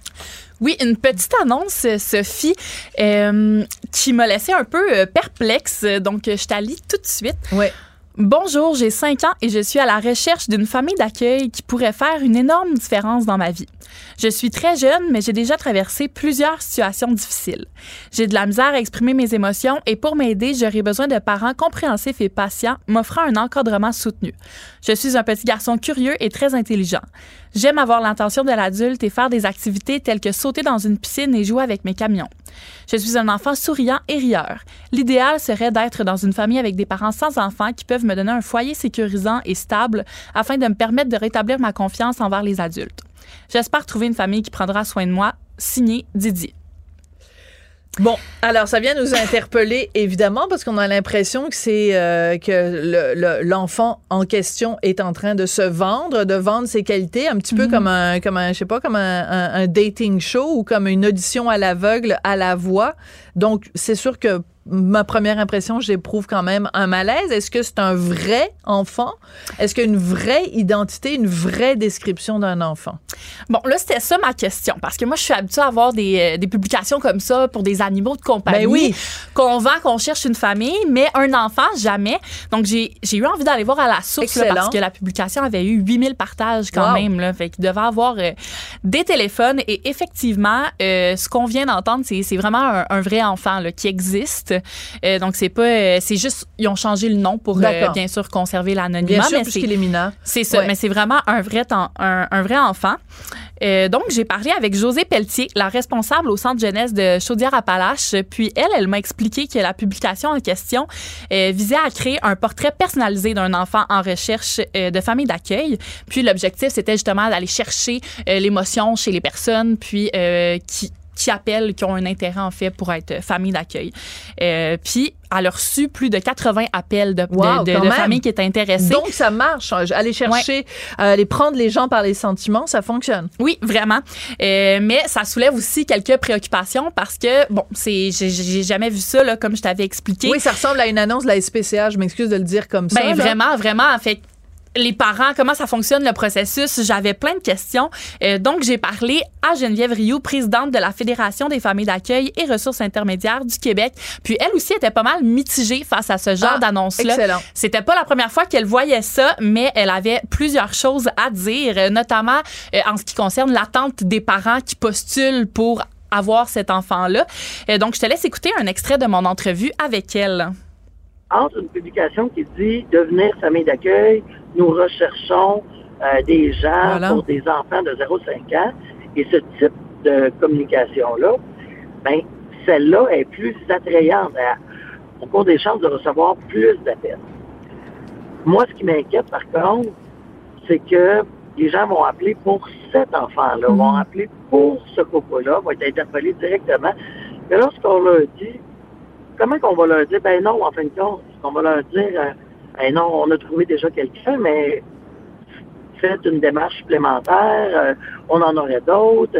Oui, une petite annonce, Sophie, euh, qui m'a laissé un peu euh, perplexe. Donc, je t'allie tout de suite. Ouais. Bonjour, j'ai 5 ans et je suis à la recherche d'une famille d'accueil qui pourrait faire une énorme différence dans ma vie. Je suis très jeune, mais j'ai déjà traversé plusieurs situations difficiles. J'ai de la misère à exprimer mes émotions et pour m'aider, j'aurais besoin de parents compréhensifs et patients m'offrant un encadrement soutenu. Je suis un petit garçon curieux et très intelligent. J'aime avoir l'intention de l'adulte et faire des activités telles que sauter dans une piscine et jouer avec mes camions. Je suis un enfant souriant et rieur. L'idéal serait d'être dans une famille avec des parents sans enfants qui peuvent me donner un foyer sécurisant et stable afin de me permettre de rétablir ma confiance envers les adultes. J'espère trouver une famille qui prendra soin de moi. Signé Didier. Bon, alors ça vient nous interpeller évidemment parce qu'on a l'impression que c'est euh, que l'enfant en question est en train de se vendre, de vendre ses qualités, un petit peu Mhm. comme un, comme un, je sais pas, comme un, un- un dating show ou comme une audition à l'aveugle à la voix. Donc c'est sûr que ma première impression, j'éprouve quand même un malaise. Est-ce que c'est un vrai enfant? Est-ce qu'il y a une vraie identité, une vraie description d'un enfant? Bon, là, c'était ça ma question. Parce que moi, je suis habituée à voir des, euh, des publications comme ça pour des animaux de compagnie. Ben oui. Qu'on vend, qu'on cherche une famille, mais un enfant, jamais. Donc, j'ai eu envie d'aller voir à la source là, parce que la publication avait eu 8000 partages quand Wow. même. Là, fait qu'il devait avoir euh, des téléphones. Et effectivement, euh, ce qu'on vient d'entendre, c'est c'est vraiment un, un vrai enfant là, qui existe. Euh, donc, c'est pas. euh, c'est juste. Ils ont changé le nom pour, euh, bien sûr, conserver l'anonymat. Mais c'est- est mineur. c'est ça, Ouais. mais c'est vraiment un vrai, temps- un, un vrai enfant. Donc, j'ai parlé avec Josée Pelletier, la responsable au centre jeunesse de Chaudière-Appalaches. Puis, elle, elle m'a expliqué que la publication en question visait à créer un portrait personnalisé d'un enfant en recherche de famille d'accueil. Puis, l'objectif, c'était justement d'aller chercher l'émotion chez les personnes, puis qui qui appellent, qui ont un intérêt en fait pour être famille d'accueil. Euh, puis, elle a reçu plus de 80 appels de, Wow, de- de familles qui étaient intéressées. Donc, ça marche. Aller chercher, euh, aller prendre les gens par les sentiments, ça fonctionne. Oui, vraiment. Euh, mais ça soulève aussi quelques préoccupations parce que, bon, c'est, j'ai, j'ai jamais vu ça, là, comme je t'avais expliqué. Oui, ça ressemble à une annonce de la SPCA. Je m'excuse de le dire comme ça. Ben, là. vraiment, vraiment. En fait, les parents, comment ça fonctionne le processus? J'avais plein de questions. Euh, donc, j'ai parlé à Geneviève Rioux, présidente de la Fédération des familles d'accueil et ressources intermédiaires du Québec. Puis, elle aussi était pas mal mitigée face à ce genre Ah, d'annonce-là. C'était pas la première fois qu'elle voyait ça, mais elle avait plusieurs choses à dire, euh, notamment euh, en ce qui concerne l'attente des parents qui postulent pour avoir cet enfant-là. Euh, donc, je te laisse écouter un extrait de mon entrevue avec elle. Entre une publication qui dit devenir famille d'accueil, nous recherchons euh, des gens Voilà. pour des enfants de 0,5 ans et ce type de communication-là, ben celle-là est plus attrayante. On court des chances de recevoir plus d'appels. Moi, ce qui m'inquiète par contre, c'est que les gens vont appeler pour cet enfant-là, vont appeler pour ce couple-là, vont être interpellés directement. Mais lorsqu'on leur dit comment qu'on va leur dire, ben non, en fin de compte, on va leur dire, euh, ben non, on a trouvé déjà quelqu'un, mais faites une démarche supplémentaire, euh, on en aurait d'autres.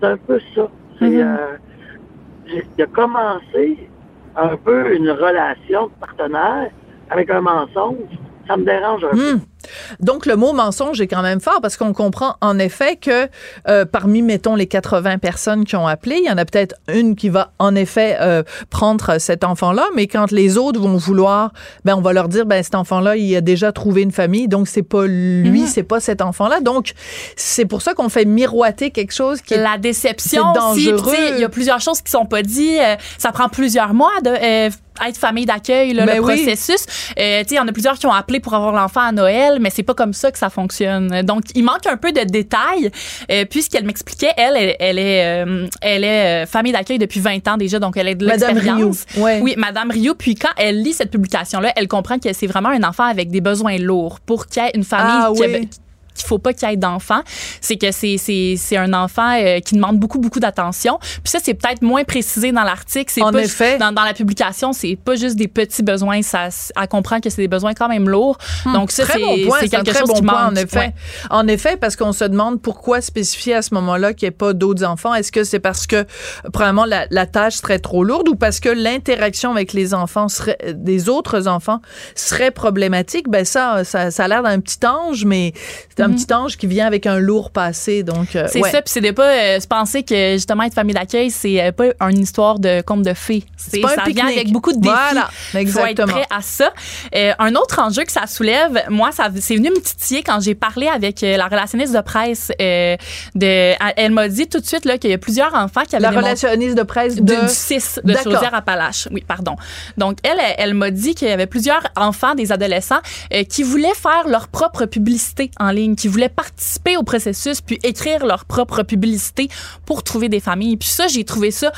C'est un peu ça. C'est Mhm. euh, j'ai- de commencer un peu une relation de partenaire avec un mensonge, ça me dérange un peu. Donc, le mot mensonge est quand même fort parce qu'on comprend en effet que euh, parmi, mettons, les 80 personnes qui ont appelé, il y en a peut-être une qui va en effet euh, prendre cet enfant-là, mais quand les autres vont vouloir, ben on va leur dire, ben cet enfant-là, il a déjà trouvé une famille, donc c'est pas lui, Mhm. c'est pas cet enfant-là. Donc, c'est pour ça qu'on fait miroiter quelque chose qui est la déception aussi. Il y a plusieurs choses qui sont pas dites. Euh, ça prend plusieurs mois de être famille d'accueil, Ben le oui. processus. Euh, tu sais, il y en a plusieurs qui ont appelé pour avoir l'enfant à Noël. Elle, mais c'est pas comme ça que ça fonctionne. Donc, il manque un peu de détails, euh, puisqu'elle m'expliquait, elle, elle, elle est, euh, elle est euh, famille d'accueil depuis 20 ans déjà, donc elle est de Madame l'expérience. Ouais. Oui, Madame Rio. Puis quand elle lit cette publication-là, elle comprend que c'est vraiment un enfant avec des besoins lourds pour qu'il y ait une famille Ah, qui oui. Qu'il faut pas qu'il y ait d'enfants, c'est que c'est c'est c'est un enfant euh, qui demande beaucoup beaucoup d'attention. Puis ça c'est peut-être moins précisé dans l'article, c'est En pas effet. dans, dans la publication, c'est pas juste des petits besoins, ça elle comprend que c'est des besoins quand même lourds. Donc ça Hmm. très c'est bon point, c'est quelque très chose bon qui point, manque. en effet. Ouais. En effet, parce qu'on se demande pourquoi spécifier à ce moment-là qu'il n'y ait pas d'autres enfants. Est-ce que c'est parce que, premièrement, la, la tâche serait trop lourde ou parce que l'interaction avec les enfants serait, des autres enfants serait problématique? Ben ça, ça, ça a l'air d'un petit ange, mais c'est un petit ange qui vient avec un lourd passé. Donc, euh, Mhm. C'est ouais. ça, puis c'est de pas euh, se penser que justement être famille d'accueil, c'est euh, pas une histoire de conte de fées. C'est pas un ça vient pique-nique. avec beaucoup de défis. Voilà, Faut exactement. être prêt à ça. Euh, un autre enjeu que ça soulève, moi, ça c'est venu me titiller quand j'ai parlé avec la relationniste de presse. de, elle m'a dit tout de suite là qu'il y a plusieurs enfants qui avaient La relationniste de presse de... de, du 6 de. Chaudière-Appalaches. Oui, pardon. Donc, elle, elle, elle m'a dit qu'il y avait plusieurs enfants, des adolescents, qui voulaient faire leur propre publicité en ligne, qui voulaient participer au processus, puis écrire leur propre publicité pour trouver des familles. Puis ça, j'ai trouvé ça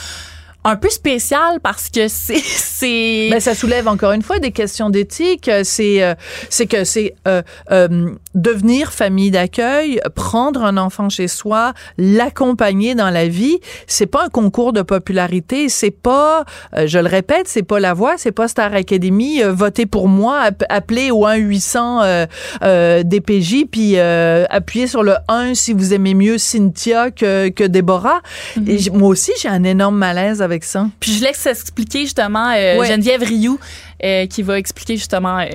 un peu spécial parce que c'est c'est Ben, ça soulève encore une fois des questions d'éthique. C'est euh, c'est que c'est euh, euh, devenir famille d'accueil, prendre un enfant chez soi, l'accompagner dans la vie. C'est pas un concours de popularité. C'est pas, euh, je le répète, c'est pas la voix, c'est pas Star Academy. Euh, votez pour moi, app- appelez au 1 800 euh, euh, DPJ, puis euh, appuyez sur le 1 si vous aimez mieux Cynthia que que Déborah. Et j- moi aussi, j'ai un énorme malaise avec ça. Puis je laisse expliquer justement euh, Ouais. Geneviève Rioux euh, qui va expliquer justement euh,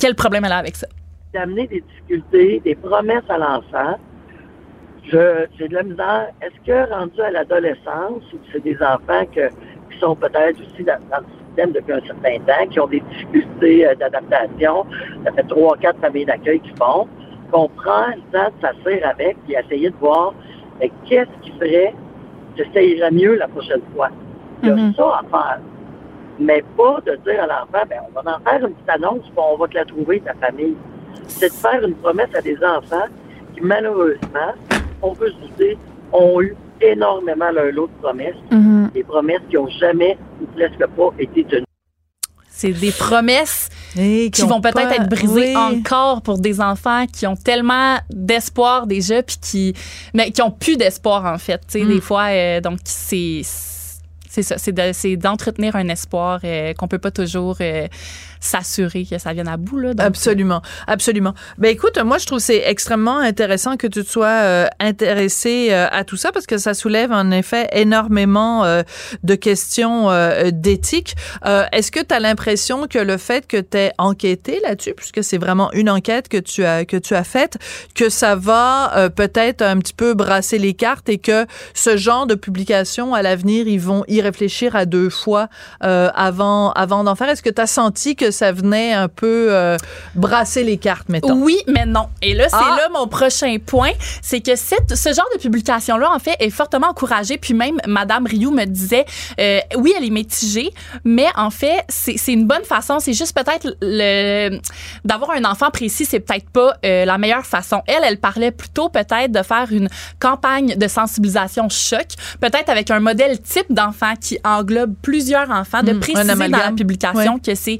quel problème elle a avec ça. d'amener des difficultés, des promesses à l'enfant. J'ai de la misère. Est-ce que rendu à l'adolescence, ou c'est des enfants que, qui sont peut-être aussi dans, dans le système depuis un certain temps, qui ont des difficultés euh, d'adaptation, ça fait trois, quatre familles d'accueil qui font, qu'on prend le temps de s'asseoir avec et essayer de voir qu'est-ce qui ferait que ça irait mieux la prochaine fois? Il y a Mhm. ça à faire. Mais pas de dire à l'enfant, ben, on va en faire une petite annonce, puis on va te la trouver, ta famille. C'est de faire une promesse à des enfants qui, malheureusement, on peut se douter, ont eu énormément leur lot de promesses. Des promesses qui n'ont jamais ou presque pas été tenues. C'est des promesses Et qui ont vont peut-être pas- être brisées oui. encore pour des enfants qui ont tellement d'espoir déjà puis qui mais qui ont plus d'espoir en fait tu sais Mm. des fois euh, donc c'est c'est ça c'est de- c'est d'entretenir un espoir euh, qu'on peut pas toujours euh, s'assurer que ça vienne à bout là Absolument, absolument. Ben écoute, moi je trouve c'est extrêmement intéressant que tu te sois euh, intéressé euh, à tout ça parce que ça soulève en effet énormément euh, de questions euh, d'éthique. Euh, Est-ce que tu as l'impression que le fait que tu aies enquêté là-dessus, puisque c'est vraiment une enquête que tu as que tu as faite, que ça va euh, peut-être un petit peu brasser les cartes et que ce genre de publication à l'avenir, ils vont y réfléchir à deux fois avant avant d'en faire? Est-ce que tu as senti que ça venait un peu euh, brasser les cartes, mettons? Oui, mais non. Et là, c'est Ah! là mon prochain point. C'est que cette, ce genre de publication-là, en fait, est fortement encouragée. Puis même Madame Rioux me disait, euh, oui, elle est mitigée, mais en fait, c'est une bonne façon. C'est juste peut-être le d'avoir un enfant précis, c'est peut-être pas euh, la meilleure façon. Elle, elle parlait plutôt peut-être de faire une campagne de sensibilisation choc, peut-être avec un modèle type d'enfant qui englobe plusieurs enfants, de Hmm, préciser dans la publication Ouais. que c'est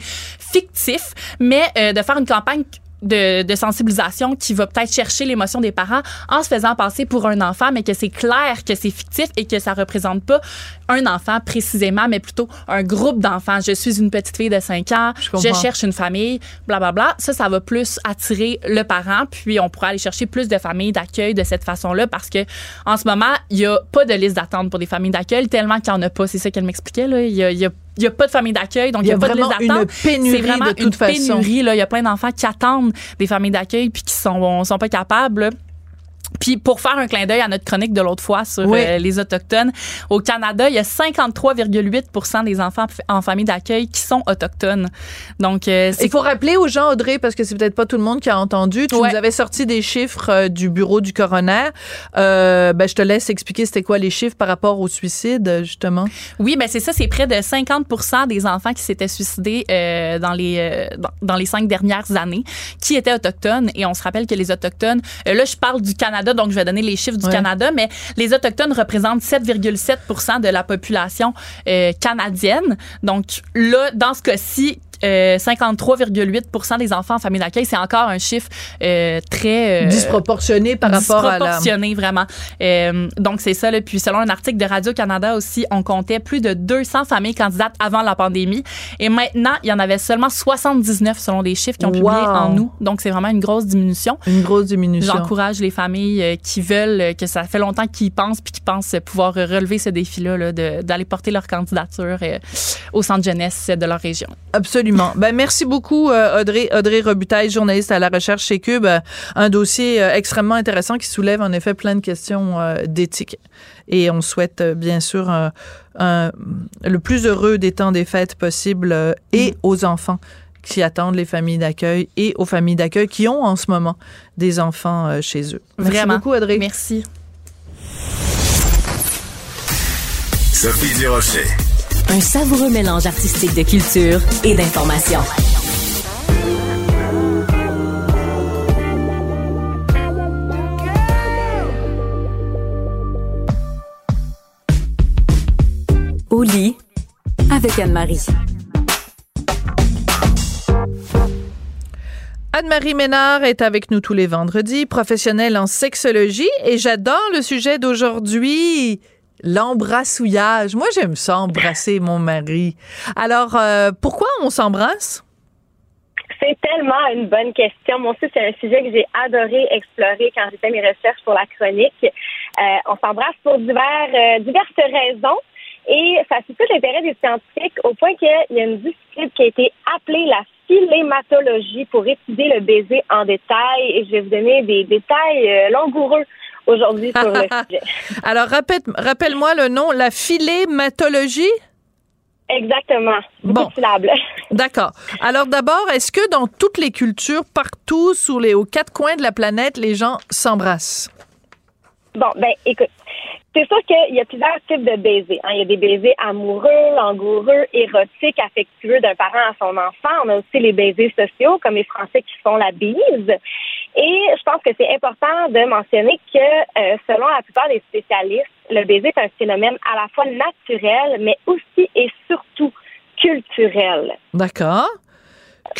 fictif, mais euh, de faire une campagne de, de sensibilisation qui va peut-être chercher l'émotion des parents en se faisant passer pour un enfant, mais que c'est clair que c'est fictif et que ça représente pas un enfant précisément, mais plutôt un groupe d'enfants. Je suis une petite fille de 5 ans, je, cherche une famille, blablabla. Bla, bla. Ça, ça va plus attirer le parent, puis on pourra aller chercher plus de familles d'accueil de cette façon-là parce que en ce moment, il y a pas de liste d'attente pour des familles d'accueil tellement qu'il y en a pas. C'est ça qu'elle m'expliquait, là. Il y a, il y a il y a pas de famille d'accueil, donc il y a, pas de liste d'attente. C'est vraiment de toute une façon. pénurie, là. Il y a plein d'enfants qui attendent des familles d'accueil puis qui sont, sont pas capables. Puis pour faire un clin d'œil à notre chronique de l'autre fois sur Oui. euh, les autochtones, au Canada, il y a 53,8 des enfants en famille d'accueil qui sont autochtones. Donc euh, c'est Il faut rappeler aux gens, Audrey, parce que c'est peut-être pas tout le monde qui a entendu. Tu Ouais. nous avais sorti des chiffres euh, du bureau du coroner. Euh, ben, je te laisse expliquer c'était quoi les chiffres par rapport au suicide, justement. Oui, ben c'est ça, c'est près de 50% des enfants qui s'étaient suicidés dans les dans, dans les cinq dernières années qui étaient autochtones et on se rappelle que les autochtones là je parle du Canada donc je vais donner les chiffres du Ouais. Canada mais les autochtones représentent 7,7% de la population euh, canadienne. Donc là dans ce cas-ci euh, 53,8% des enfants en famille d'accueil, c'est encore un chiffre euh, très euh, Disproportionné par rapport à la... disproportionné, vraiment. Euh, donc, c'est ça. Là. Puis, selon un article de Radio-Canada aussi, on comptait plus de 200 familles candidates avant la pandémie. Et maintenant, il y en avait seulement 79 selon les chiffres qui ont publié en août. Donc, c'est vraiment une grosse diminution. Une grosse diminution. J'encourage les familles euh, qui veulent, que ça fait longtemps qu'ils pensent, puis qui pensent pouvoir relever ce défi-là, là, d'aller porter leur candidature au centre jeunesse de leur région. Absolument. Ben, merci beaucoup, euh, Audrey, Audrey Robitaille, journaliste à la recherche chez Cube. Un dossier euh, extrêmement intéressant qui soulève en effet plein de questions euh, d'éthique. Et on souhaite bien sûr un- un- le plus heureux des temps des fêtes possible et aux enfants qui attendent les familles d'accueil et aux familles d'accueil qui ont en ce moment des enfants chez eux. Merci Vraiment. beaucoup, Audrey. Merci. Sophie Durocher. Un savoureux mélange artistique de culture et d'information. Au lit avec Anne-Marie. Anne-Marie Ménard est avec nous tous les vendredis, professionnelle en sexologie, et j'adore le sujet d'aujourd'hui, l'embrassouillage. Moi, j'aime ça, embrasser mon mari. Alors, euh, pourquoi on s'embrasse? C'est tellement une bonne question. Moi aussi, c'est un sujet que j'ai adoré explorer quand j'ai fait mes recherches pour la chronique. Euh, on s'embrasse pour euh, diverses raisons. Et ça suscite l'intérêt des scientifiques au point qu'il y a une discipline qui a été appelée la philématologie pour étudier le baiser en détail. Et je vais vous donner des détails langoureux aujourd'hui sur le sujet. Alors, rappelle- rappelle-moi le nom, la philématologie? Exactement. Bon. D'accord. Alors d'abord, est-ce que dans toutes les cultures, partout, les, aux quatre coins de la planète, les gens s'embrassent? Bon, ben, écoute, c'est sûr qu'il y a plusieurs types de baisers. hein. Il y a des baisers amoureux, langoureux, érotiques, affectueux d'un parent à son enfant. On a aussi les baisers sociaux, comme les Français qui font la bise. Et je pense que c'est important de mentionner que, euh, selon la plupart des spécialistes, le baiser est un phénomène à la fois naturel, mais aussi et surtout culturel. D'accord.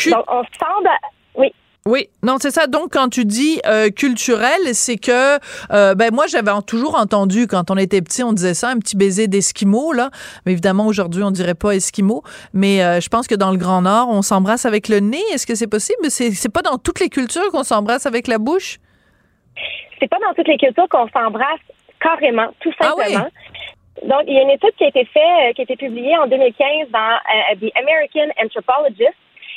Donc, on semble... Oui. Oui, non, c'est ça. Donc, quand tu dis euh, culturel, c'est que, euh, ben moi, j'avais toujours entendu quand on était petit, on disait ça, un petit baiser d'esquimau, là. Mais évidemment, aujourd'hui, on dirait pas esquimau. Mais euh, je pense que dans le Grand Nord, on s'embrasse avec le nez. Est-ce que c'est possible? C'est, c'est pas dans toutes les cultures qu'on s'embrasse avec la bouche? c'est pas dans toutes les cultures qu'on s'embrasse carrément, tout Ah oui? simplement. Donc, il y a une étude qui a été faite, euh, qui a été publiée en 2015 dans The American Anthropologist.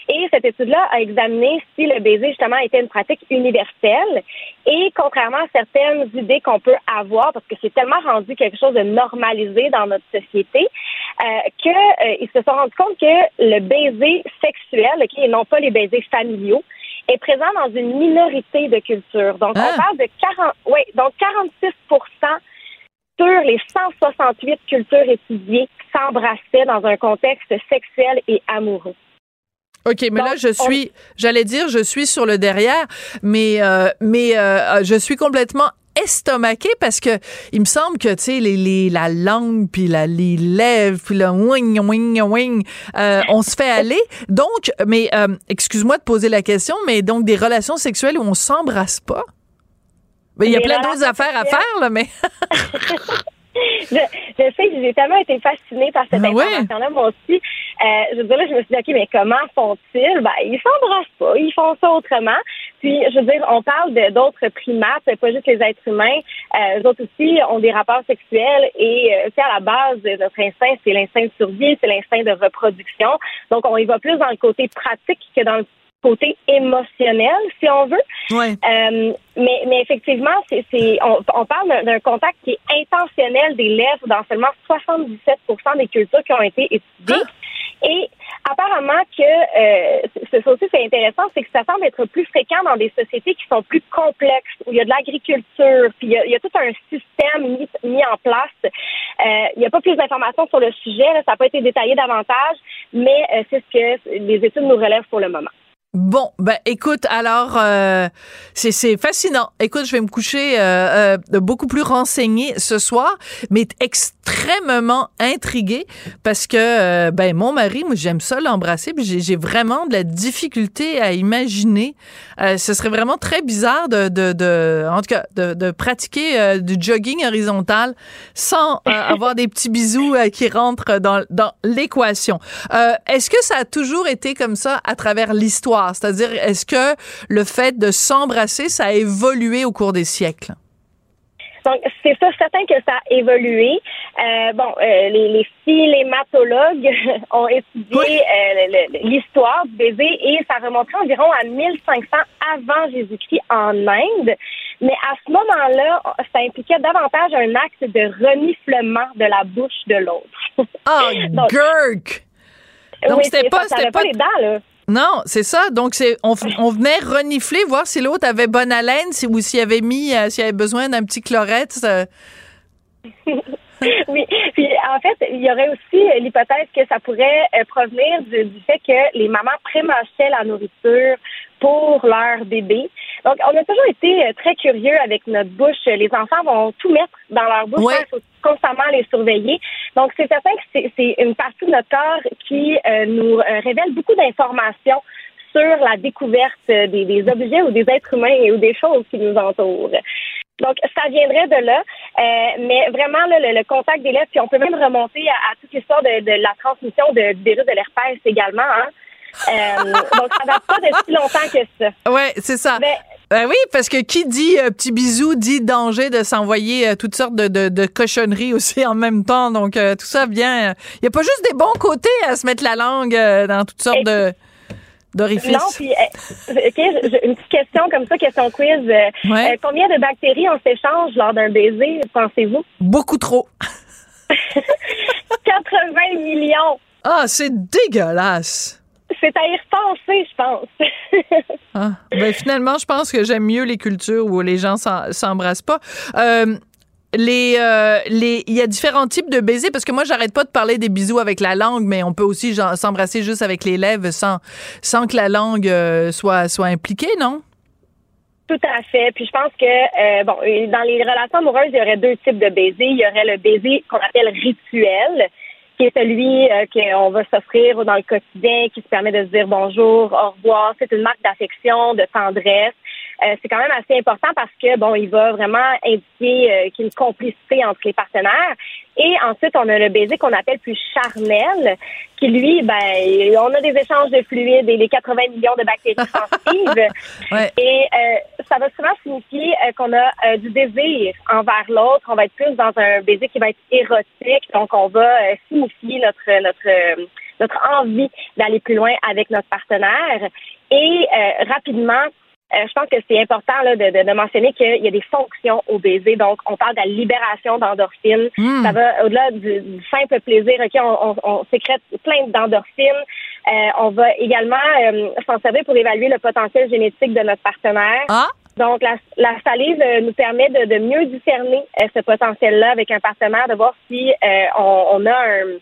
Et cette étude-là a examiné si le baiser, justement, était une pratique universelle. Et contrairement à certaines idées qu'on peut avoir, parce que c'est tellement rendu quelque chose de normalisé dans notre société, euh, qu'ils se sont rendus compte que le baiser sexuel, ok, et non pas les baisers familiaux, est présent dans une minorité de cultures. Donc, Ah. on parle de 40, oui, donc 46% sur les 168 cultures étudiées s'embrassaient dans un contexte sexuel et amoureux. OK, mais là, je suis, j'allais dire, je suis sur le derrière, mais, euh, mais euh, je suis complètement estomaquée parce que il me semble que, tu sais, les, les, la langue, puis la, les lèvres, puis le wing, wing, wing, euh, on se fait aller. Donc, mais, euh, excuse-moi de poser la question, mais donc des relations sexuelles où on s'embrasse pas? Ben, il y a plein d'autres affaires à faire, là, mais... Je, je sais j'ai tellement été fascinée par cette Ah ouais? information-là, moi aussi. Euh, je veux dire, là, je me suis dit, OK, mais comment font-ils? Ben, ils s'embrassent pas, ils font ça autrement. Puis, je veux dire, on parle de- d'autres primates, pas juste les êtres humains. Euh, eux autres aussi ont des rapports sexuels et, euh, c'est à la base de notre instinct, c'est l'instinct de survie, c'est l'instinct de reproduction. Donc, on y va plus dans le côté pratique que dans le côté émotionnel, si on veut. Ouais. Euh, mais, mais effectivement, c'est, on, on parle d'un, contact qui est intentionnel des lèvres dans seulement 77% des cultures qui ont été étudiées. Et apparemment que euh, c'est ça aussi c'est intéressant, c'est que ça semble être plus fréquent dans des sociétés qui sont plus complexes, où il y a de l'agriculture, puis il y a, il y a tout un système mis, mis en place. Euh, il n'y a pas plus d'informations sur le sujet, là, ça n'a pas été détaillé davantage, mais euh, c'est ce que les études nous relèvent pour le moment. Bon, ben écoute, alors euh, c'est fascinant. Écoute, je vais me coucher euh, euh, beaucoup plus renseigné ce soir, mais extrêmement intriguée parce que euh, ben mon mari, moi j'aime ça l'embrasser, puis j'ai j'ai vraiment de la difficulté à imaginer. Euh, ce serait vraiment très bizarre de de, de en tout cas de, de pratiquer euh, du jogging horizontal sans euh, avoir des petits bisous euh, qui rentrent dans dans l'équation. Euh, Est-ce que ça a toujours été comme ça à travers l'histoire? C'est-à-dire, est-ce que le fait de s'embrasser, ça a évolué au cours des siècles? Donc, c'est ça, certain que ça a évolué. Euh, bon, euh, les, les philématologues ont étudié euh, l'histoire du baiser et ça remonterait environ à 1500 avant Jésus-Christ en Inde. Mais à ce moment-là, ça impliquait davantage un acte de reniflement de la bouche de l'autre. Ah, Donc- Gurk! Donc, Oui, c'était pas, ça, pas les dents, là. Non, c'est ça. Donc, c'est, on, venait renifler, voir si l'autre avait bonne haleine, si, ou s'il avait mis, euh, s'il avait besoin d'un petit chlorette. oui. Puis en fait, il y aurait aussi euh, l'hypothèse que ça pourrait euh, provenir du, du fait que les mamans prémâchaient la nourriture pour leur bébé. Donc, on a toujours été euh, très curieux avec notre bouche. Les enfants vont tout mettre dans leur bouche. Ouais. Il faut constamment les surveiller. Donc, c'est certain que c'est- une partie de notre corps qui euh, nous euh, révèle beaucoup d'informations sur la découverte des, des objets ou des êtres humains ou des choses qui nous entourent. Donc, ça viendrait de là. Euh, mais vraiment, là, le, le contact des lèvres, puis on peut même remonter à, à toute l'histoire de, de la transmission de, du virus de l'herpès également. Hein. Euh, donc, ça date pas de si longtemps que ça. Ouais, c'est ça. Mais- Ben oui, parce que qui dit euh, petit bisou dit danger de s'envoyer euh, toutes sortes de, de, de cochonneries aussi en même temps. Donc, euh, tout ça vient. Il n'y a pas juste des bons côtés à se mettre la langue dans toutes sortes de d'orifices. Non, puis, OK, je- je- une petite question comme ça, question quiz. Ouais. combien de bactéries on s'échange lors d'un baiser, pensez-vous? Beaucoup trop. 80 millions. Ah, c'est dégueulasse. C'est à y repenser, je pense. Ah, ben finalement, je pense que j'aime mieux les cultures où les gens s'en- s'embrassent pas. Euh, les, euh, les, il y a différents types de baisers parce que moi, j'arrête pas de parler des bisous avec la langue, mais on peut aussi s'embrasser juste avec les lèvres sans, sans que la langue euh, soit, soit impliquée, non? Tout à fait. Puis je pense que euh, bon, dans les relations amoureuses, il y aurait deux types de baisers. Il y aurait le baiser qu'on appelle rituel, qui est celui euh, qu'on va s'offrir dans le quotidien, qui se permet de se dire bonjour, au revoir. C'est une marque d'affection, de tendresse. Euh, c'est quand même assez important parce que bon, il va vraiment indiquer euh, qu'il y a une complicité entre les partenaires. Et ensuite, on a le baiser qu'on appelle plus charnel, qui lui, ben, on a des échanges de fluides et les 80 millions de bactéries sensibles. Ouais. Et euh, ça va souvent signifier euh, qu'on a euh, du désir envers l'autre. On va être plus dans un baiser qui va être érotique. Donc, on va euh, signifier notre notre notre envie d'aller plus loin avec notre partenaire. Et euh, rapidement, je pense que c'est important là, de, de, de mentionner qu'il y a des fonctions au baiser. Donc, on parle de la libération d'endorphines. Mm. Ça va au-delà du, du simple plaisir. Ok, on, on, on sécrète plein d'endorphines. Euh, on va également euh, s'en servir pour évaluer le potentiel génétique de notre partenaire. Ah! Donc, la, la salive euh, nous permet de, de mieux discerner euh, ce potentiel-là avec un partenaire, de voir si euh, on, on a un,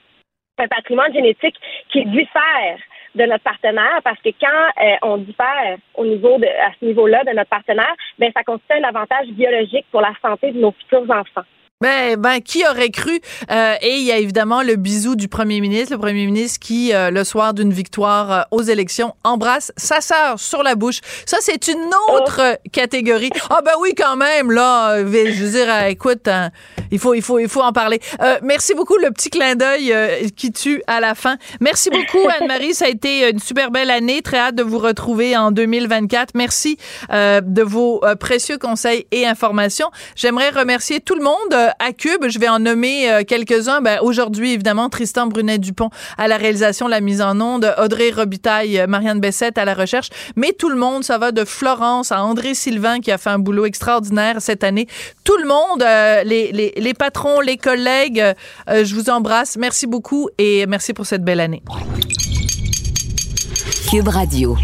un patrimoine génétique qui diffère de notre partenaire, parce que quand euh, on diffère au niveau de, à ce niveau-là de notre partenaire, ben ça constitue un avantage biologique pour la santé de nos futurs enfants. Ben, ben, qui aurait cru? Euh, et il y a évidemment le bisou du premier ministre, le premier ministre qui, euh, le soir d'une victoire euh, aux élections, embrasse sa sœur sur la bouche. Ça, c'est une autre catégorie. Ah ben oui, quand même, là, euh, je veux dire, euh, écoute, hein, Il faut, il faut, il faut en parler. Merci beaucoup, le petit clin d'œil qui tue à la fin. Merci beaucoup, Anne-Marie. Ça a été une super belle année. Très hâte de vous retrouver en 2024. Merci de vos précieux conseils et informations. J'aimerais remercier tout le monde à Cube. Je vais en nommer euh, quelques-uns. Ben, Aujourd'hui, évidemment, Tristan Brunet-Dupont à la réalisation, la mise en onde, Audrey Robitaille, euh, Marianne Bessette à la recherche. Mais tout le monde, ça va de Florence à André Sylvain qui a fait un boulot extraordinaire cette année. Tout le monde, euh, les, patrons, les collègues, je vous embrasse. Merci beaucoup et merci pour cette belle année. Cube Radio.